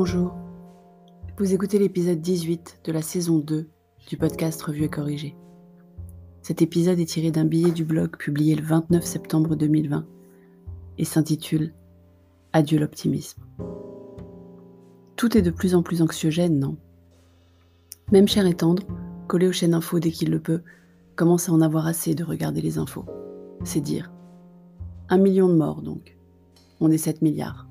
bonjour. Vous écoutez l'épisode 18 de la saison 2 du podcast Revue et Corrigé. Cet épisode est tiré d'un billet du blog publié le 29 septembre 2020 et s'intitule Adieu l'optimisme. Tout est de plus en plus anxiogène, non? Même cher et tendre, collé aux chaînes infos dès qu'il le peut, commence à en avoir assez de regarder les infos. C'est dire. Un million de morts donc. On est 7 milliards.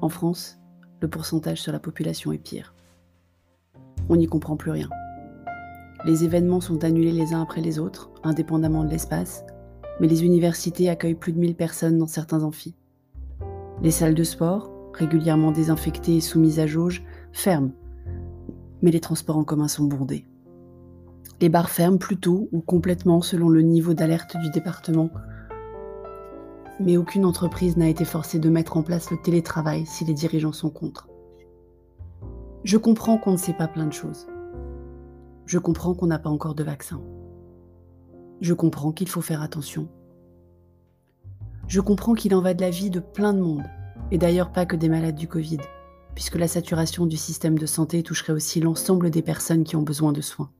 En France, le pourcentage sur la population est pire. On n'y comprend plus rien. Les événements sont annulés les uns après les autres, indépendamment de l'espace, mais les universités accueillent plus de 1000 personnes dans certains amphis. Les salles de sport, régulièrement désinfectées et soumises à jauge, ferment, mais les transports en commun sont bondés. Les bars ferment plutôt ou complètement selon le niveau d'alerte du département mais aucune entreprise n'a été forcée de mettre en place le télétravail si les dirigeants sont contre. Je comprends qu'on ne sait pas plein de choses. Je comprends qu'on n'a pas encore de vaccin. Je comprends qu'il faut faire attention. Je comprends qu'il en va de la vie de plein de monde, et d'ailleurs pas que des malades du Covid, puisque la saturation du système de santé toucherait aussi l'ensemble des personnes qui ont besoin de soins.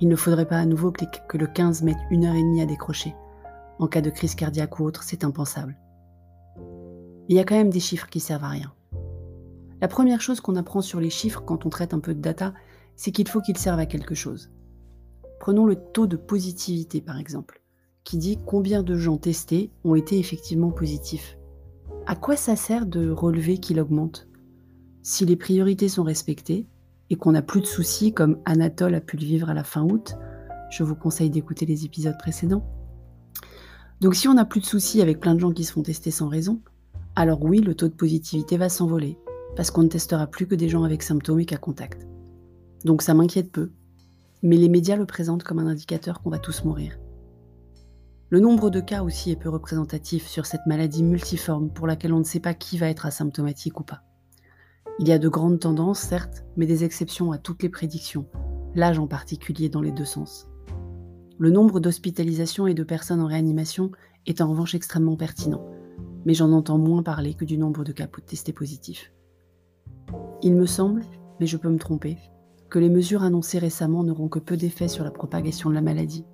Il ne faudrait pas à nouveau que le 15 mette une heure et demie à décrocher. En cas de crise cardiaque ou autre, c'est impensable. Il y a quand même des chiffres qui servent à rien. La première chose qu'on apprend sur les chiffres quand on traite un peu de data, c'est qu'il faut qu'ils servent à quelque chose. Prenons le taux de positivité par exemple, qui dit combien de gens testés ont été effectivement positifs. À quoi ça sert de relever qu'il augmente? Si les priorités sont respectées et qu'on n'a plus de soucis comme Anatole a pu le vivre à la fin août, je vous conseille d'écouter les épisodes précédents. Donc si on n'a plus de soucis avec plein de gens qui se font tester sans raison, alors oui, le taux de positivité va s'envoler, parce qu'on ne testera plus que des gens avec symptômes et cas contact. Donc ça m'inquiète peu, mais les médias le présentent comme un indicateur qu'on va tous mourir. Le nombre de cas aussi est peu représentatif sur cette maladie multiforme pour laquelle on ne sait pas qui va être asymptomatique ou pas. Il y a de grandes tendances, certes, mais des exceptions à toutes les prédictions, l'âge en particulier dans les deux sens. Le nombre d'hospitalisations et de personnes en réanimation est en revanche extrêmement pertinent, mais j'en entends moins parler que du nombre de cas testés positifs. Il me semble, mais je peux me tromper, que les mesures annoncées récemment n'auront que peu d'effet sur la propagation de la maladie.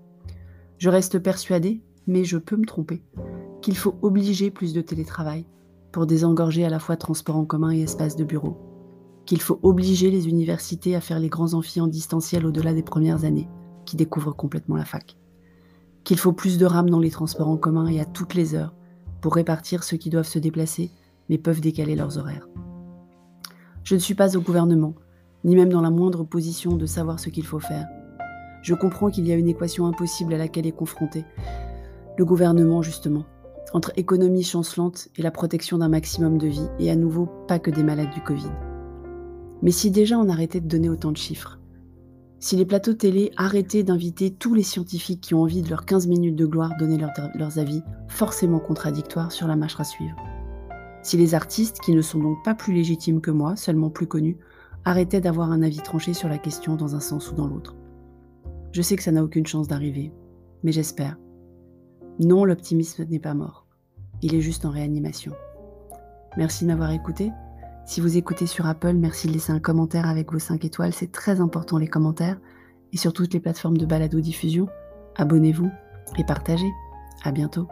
Je reste persuadée, mais je peux me tromper, qu'il faut obliger plus de télétravail pour désengorger à la fois transport en commun et espaces de bureau, qu'il faut obliger les universités à faire les grands amphis en distanciel au-delà des premières années, qui découvrent complètement la fac. Qu'il faut plus de rames dans les transports en commun et à toutes les heures pour répartir ceux qui doivent se déplacer mais peuvent décaler leurs horaires. Je ne suis pas au gouvernement, ni même dans la moindre position de savoir ce qu'il faut faire. Je comprends qu'il y a une équation impossible à laquelle est confronté le gouvernement, justement, entre économie chancelante et la protection d'un maximum de vie, et à nouveau pas que des malades du Covid. Mais si déjà on arrêtait de donner autant de chiffres, si les plateaux télé arrêtaient d'inviter tous les scientifiques qui ont envie de leurs 15 minutes de gloire donner leurs avis forcément contradictoires sur la marche à suivre. Si les artistes, qui ne sont donc pas plus légitimes que moi, seulement plus connus, arrêtaient d'avoir un avis tranché sur la question dans un sens ou dans l'autre. Je sais que ça n'a aucune chance d'arriver, mais j'espère. Non, l'optimisme n'est pas mort. Il est juste en réanimation. Merci de m'avoir écouté. Si vous écoutez sur Apple, merci de laisser un commentaire avec vos 5 étoiles, c'est très important les commentaires. Et sur toutes les plateformes de balado-diffusion, abonnez-vous et partagez. À bientôt.